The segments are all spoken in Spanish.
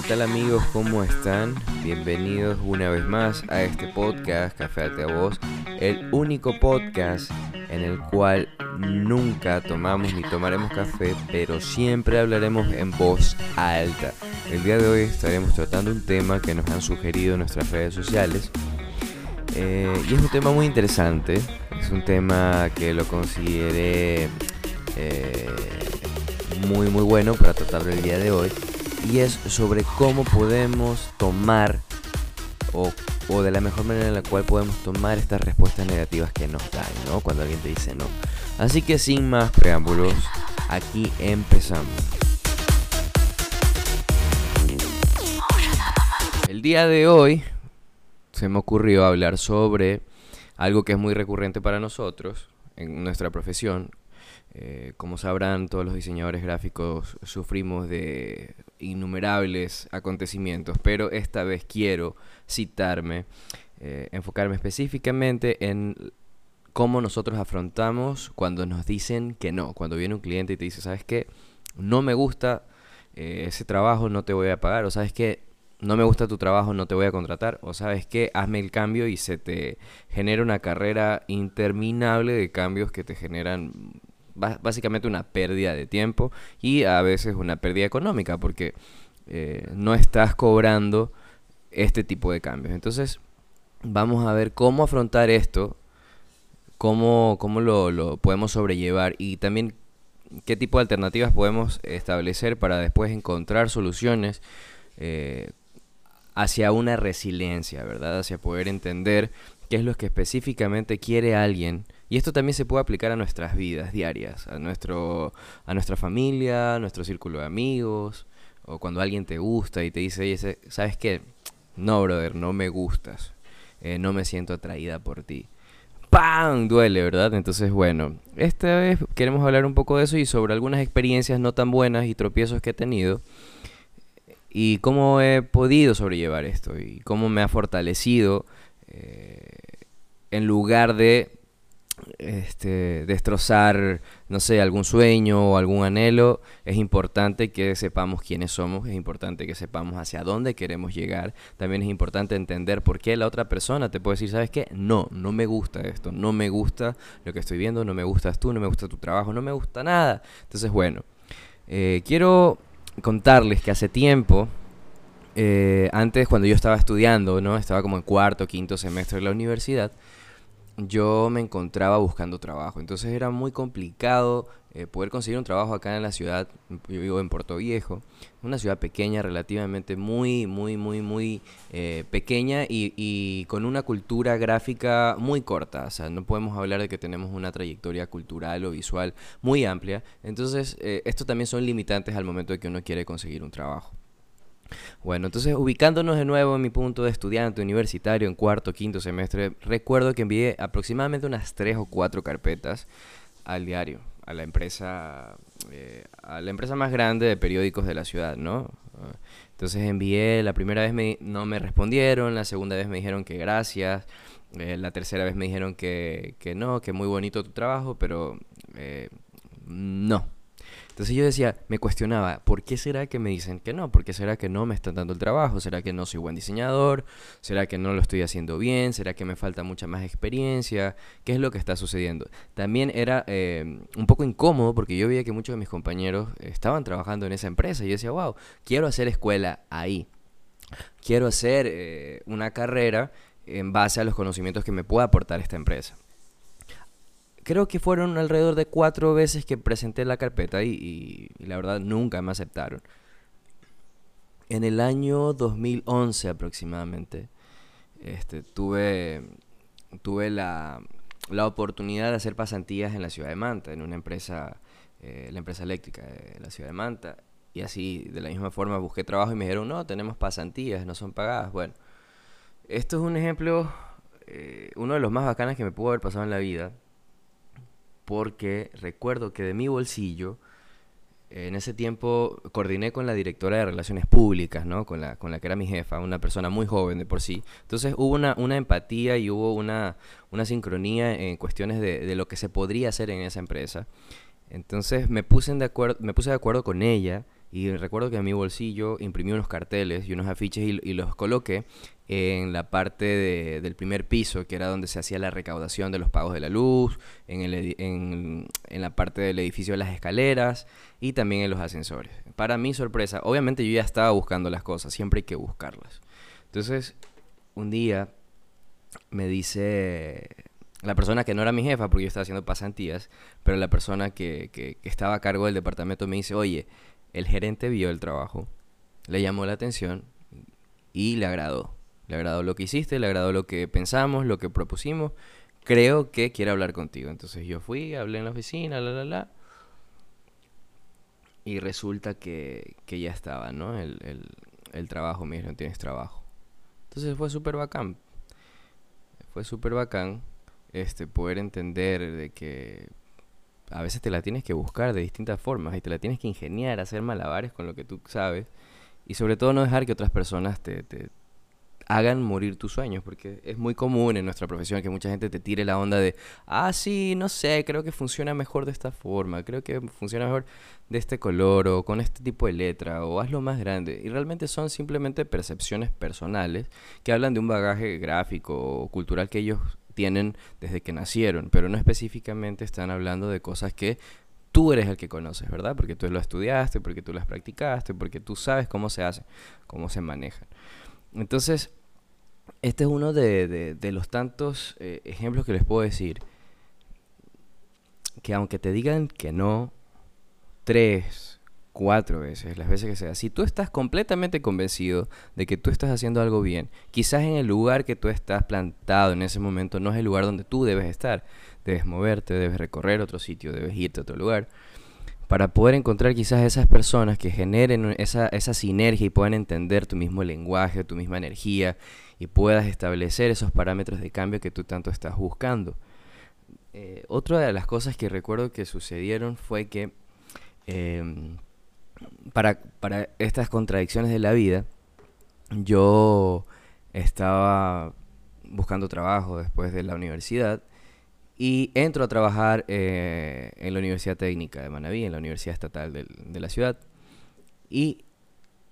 ¿Qué tal amigos? ¿Cómo están? Bienvenidos una vez más a este podcast Café a Voz, el único podcast en el cual nunca tomamos ni tomaremos café, pero siempre hablaremos en voz alta. El día de hoy estaremos tratando un tema que nos han sugerido en nuestras redes sociales. Eh, y es un tema muy interesante, es un tema que lo consideré eh, muy muy bueno para tratar el día de hoy y es sobre cómo podemos tomar o, de la mejor manera en la cual podemos tomar estas respuestas negativas que nos dan, ¿no? Cuando alguien te dice no. Así que sin más preámbulos, aquí empezamos. El día de hoy se me ocurrió hablar sobre algo que es muy recurrente para nosotros en nuestra profesión, eh, como sabrán, todos los diseñadores gráficos sufrimos de innumerables acontecimientos, pero esta vez quiero citarme, eh, enfocarme específicamente en cómo nosotros afrontamos cuando nos dicen que no, cuando viene un cliente y te dice, ¿sabes qué? No me gusta eh, ese trabajo, no te voy a pagar, o sabes qué? No me gusta tu trabajo, no te voy a contratar, o sabes qué, hazme el cambio y se te genera una carrera interminable de cambios que te generan básicamente una pérdida de tiempo y a veces una pérdida económica porque eh, no estás cobrando este tipo de cambios. Entonces vamos a ver cómo afrontar esto, cómo, cómo lo, podemos sobrellevar y también qué tipo de alternativas podemos establecer para después encontrar soluciones eh, hacia una resiliencia, ¿verdad? Hacia poder entender qué es lo que específicamente quiere alguien y esto también se puede aplicar a nuestras vidas diarias, a, nuestro, a nuestra familia, a nuestro círculo de amigos, o cuando alguien te gusta y te dice, oye, ¿sabes qué? No, brother, no me gustas, eh, no me siento atraída por ti. ¡Pam! Duele, ¿verdad? Entonces, bueno, esta vez queremos hablar un poco de eso y sobre algunas experiencias no tan buenas y tropiezos que he tenido y cómo he podido sobrellevar esto y cómo me ha fortalecido eh, en lugar de este, destrozar, no sé, algún sueño o algún anhelo, es importante que sepamos quiénes somos, es importante que sepamos hacia dónde queremos llegar, también es importante entender por qué la otra persona te puede decir, ¿sabes qué? No, no me gusta esto, no me gusta lo que estoy viendo, no me gustas tú, no me gusta tu trabajo, no me gusta nada. Entonces, bueno, eh, quiero contarles que hace tiempo, eh, antes cuando yo estaba estudiando, ¿no? Estaba como en cuarto, quinto semestre de la universidad, yo me encontraba buscando trabajo. Entonces era muy complicado eh, poder conseguir un trabajo acá en la ciudad. Yo vivo en Puerto Viejo, una ciudad pequeña, relativamente muy, muy, muy, muy eh, pequeña y, con una cultura gráfica muy corta. O sea, no podemos hablar de que tenemos una trayectoria cultural o visual muy amplia. Entonces, eh, esto también son limitantes al momento de que uno quiere conseguir un trabajo. Bueno, entonces ubicándonos de nuevo en mi punto de estudiante universitario en cuarto, quinto semestre, recuerdo que envié aproximadamente unas tres o cuatro carpetas al diario, a la empresa, eh, a la empresa más grande de periódicos de la ciudad, ¿no? Entonces envié, la primera vez me, no me respondieron, la segunda vez me dijeron que gracias, eh, la tercera vez me dijeron que, que, no, que muy bonito tu trabajo, pero eh, no, entonces yo decía, me cuestionaba, ¿por qué será que me dicen que no? ¿Por qué será que no me están dando el trabajo? ¿Será que no soy buen diseñador? ¿Será que no lo estoy haciendo bien? ¿Será que me falta mucha más experiencia? ¿Qué es lo que está sucediendo? También era eh, un poco incómodo porque yo veía que muchos de mis compañeros estaban trabajando en esa empresa y yo decía, wow, quiero hacer escuela ahí. Quiero hacer eh, una carrera en base a los conocimientos que me pueda aportar esta empresa creo que fueron alrededor de cuatro veces que presenté la carpeta y, la verdad nunca me aceptaron. En el año 2011 aproximadamente, este, tuve, tuve la, la, oportunidad de hacer pasantías en la ciudad de Manta, en una empresa, eh, la empresa eléctrica de la ciudad de Manta. Y así, de la misma forma, busqué trabajo y me dijeron, no, tenemos pasantías, no son pagadas. Bueno, esto es un ejemplo, eh, uno de los más bacanas que me pudo haber pasado en la vida porque recuerdo que de mi bolsillo, en ese tiempo coordiné con la directora de Relaciones Públicas, ¿no? Con la, con la que era mi jefa, una persona muy joven de por sí. Entonces hubo una, una empatía y hubo una, una sincronía en cuestiones de, de, lo que se podría hacer en esa empresa. Entonces me puse, de me puse de acuerdo con ella Y recuerdo que en mi bolsillo imprimí unos carteles y unos afiches y, los coloqué en la parte del primer piso, que era donde se hacía la recaudación de los pagos de la luz, en, el, en, en, la parte del edificio de las escaleras y también en los ascensores. Para mi sorpresa, obviamente yo ya estaba buscando las cosas, siempre hay que buscarlas. Entonces, un día me dice la persona que no era mi jefa, porque yo estaba haciendo pasantías, pero la persona que, que, estaba a cargo del departamento me dice, oye, el gerente vio el trabajo, le llamó la atención y le agradó. Le agradó lo que hiciste, le agradó lo que pensamos, lo que propusimos. Creo que quiere hablar contigo. Entonces yo fui, hablé en la oficina, la, la, la. Y resulta que, que ya estaba, ¿no? El, el, el trabajo, me dijeron, tienes trabajo. Entonces fue súper bacán. Fue súper bacán este, poder entender de que a veces te la tienes que buscar de distintas formas y te la tienes que ingeniar, hacer malabares con lo que tú sabes y sobre todo no dejar que otras personas te, te hagan morir tus sueños, porque es muy común en nuestra profesión que mucha gente te tire la onda de, ah, sí, no sé, creo que funciona mejor de esta forma, creo que funciona mejor de este color o con este tipo de letra o hazlo más grande. Y realmente son simplemente percepciones personales que hablan de un bagaje gráfico o cultural que ellos tienen desde que nacieron, pero no específicamente están hablando de cosas que tú eres el que conoces, ¿verdad? Porque tú lo estudiaste, porque tú las practicaste, porque tú sabes cómo se hace, cómo se manejan. Entonces, este es uno de, los tantos eh, ejemplos que les puedo decir, que aunque te digan que no, tres, cuatro veces, las veces que sea. Si tú estás completamente convencido de que tú estás haciendo algo bien, quizás en el lugar que tú estás plantado en ese momento no es el lugar donde tú debes estar. Debes moverte, debes recorrer otro sitio, debes irte a otro lugar. Para poder encontrar quizás esas personas que generen esa, esa sinergia y puedan entender tu mismo lenguaje, tu misma energía y puedas establecer esos parámetros de cambio que tú tanto estás buscando. Eh, otra de las cosas que recuerdo que sucedieron fue que em, para, para estas contradicciones de la vida, yo estaba buscando trabajo después de la universidad y entro a trabajar eh, en la Universidad Técnica de Manabí, en la Universidad Estatal de, de la ciudad. Y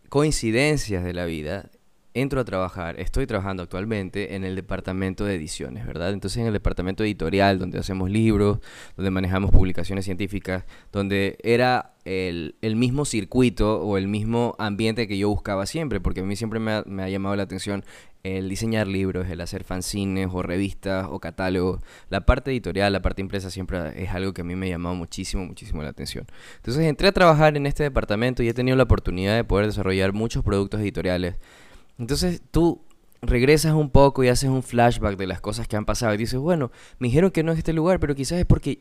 coincidencias de la vida, entro a trabajar, estoy trabajando actualmente en el departamento de ediciones, ¿verdad? Entonces en el departamento editorial, donde hacemos libros, donde manejamos publicaciones científicas, donde era el, mismo circuito o el mismo ambiente que yo buscaba siempre, porque a mí siempre me ha, llamado la atención el diseñar libros, el hacer fanzines o revistas o catálogos. La parte editorial, la parte impresa siempre es algo que a mí me ha llamado muchísimo, muchísimo la atención. Entonces entré a trabajar en este departamento y he tenido la oportunidad de poder desarrollar muchos productos editoriales entonces tú regresas un poco y haces un flashback de las cosas que han pasado y dices, bueno, me dijeron que no es este lugar, pero quizás es porque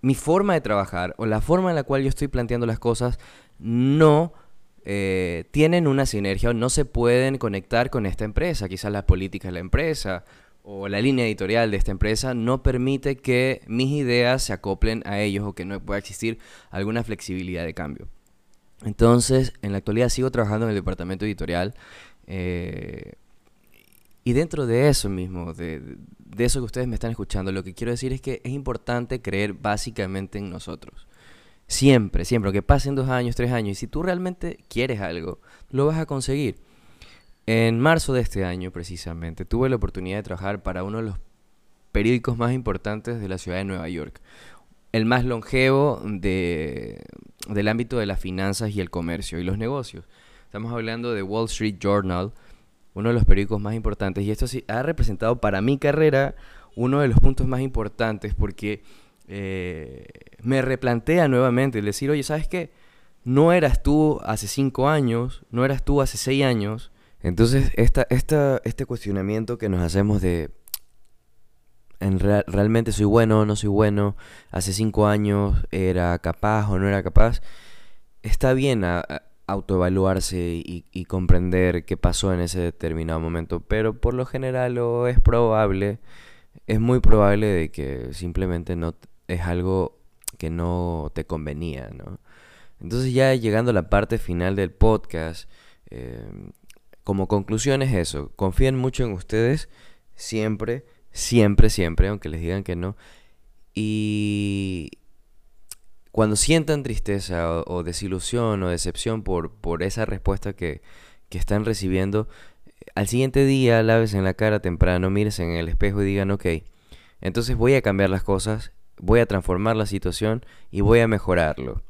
mi forma de trabajar o la forma en la cual yo estoy planteando las cosas no eh, tienen una sinergia o no se pueden conectar con esta empresa. Quizás las políticas de la empresa o la línea editorial de esta empresa no permite que mis ideas se acoplen a ellos o que no pueda existir alguna flexibilidad de cambio. Entonces, en la actualidad sigo trabajando en el departamento editorial. Eh, y dentro de eso mismo, de, eso que ustedes me están escuchando, lo que quiero decir es que es importante creer básicamente en nosotros. Siempre, siempre, aunque pasen dos años, tres años, y si tú realmente quieres algo, lo vas a conseguir. En marzo de este año, precisamente, tuve la oportunidad de trabajar para uno de los periódicos más importantes de la ciudad de Nueva York el más longevo de, del ámbito de las finanzas y el comercio y los negocios. Estamos hablando de Wall Street Journal, uno de los periódicos más importantes, y esto sí ha representado para mi carrera uno de los puntos más importantes porque eh, me replantea nuevamente el decir, oye, ¿sabes qué? No eras tú hace cinco años, no eras tú hace seis años. Entonces, esta, esta, este cuestionamiento que nos hacemos de en realmente soy bueno o no soy bueno, hace cinco años era capaz o no era capaz, está bien autoevaluarse y, y, comprender qué pasó en ese determinado momento, pero por lo general o es probable, es muy probable de que simplemente no es algo que no te convenía, ¿no? Entonces ya llegando a la parte final del podcast, eh, como conclusión es eso, confíen mucho en ustedes siempre, Siempre, siempre, aunque les digan que no. Y cuando sientan tristeza o, desilusión o decepción por, por esa respuesta que, que están recibiendo, al siguiente día laves en la cara temprano, mires en el espejo y digan, ok, entonces voy a cambiar las cosas, voy a transformar la situación y voy a mejorarlo.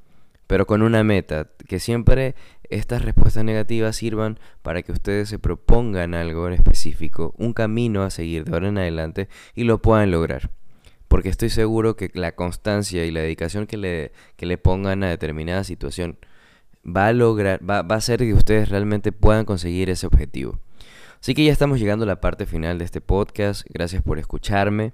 Pero con una meta, que siempre estas respuestas negativas sirvan para que ustedes se propongan algo en específico, un camino a seguir de ahora en adelante y lo puedan lograr. Porque estoy seguro que la constancia y la dedicación que le, que le pongan a determinada situación va a lograr, va, va a hacer que ustedes realmente puedan conseguir ese objetivo. Así que ya estamos llegando a la parte final de este podcast. Gracias por escucharme.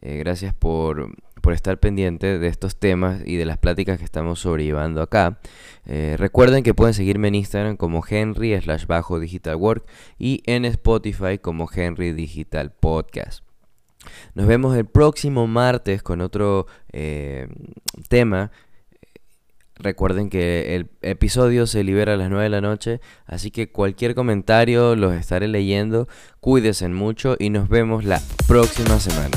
Eh, gracias por, estar pendiente de estos temas y de las pláticas que estamos sobrellevando acá. Eh, recuerden que pueden seguirme en Instagram como Henry slash bajo digital work y en Spotify como Henry Digital Podcast. Nos vemos el próximo martes con otro eh, tema Recuerden que el episodio se libera a las 9 de la noche, así que cualquier comentario los estaré leyendo. Cuídense mucho y nos vemos la próxima semana.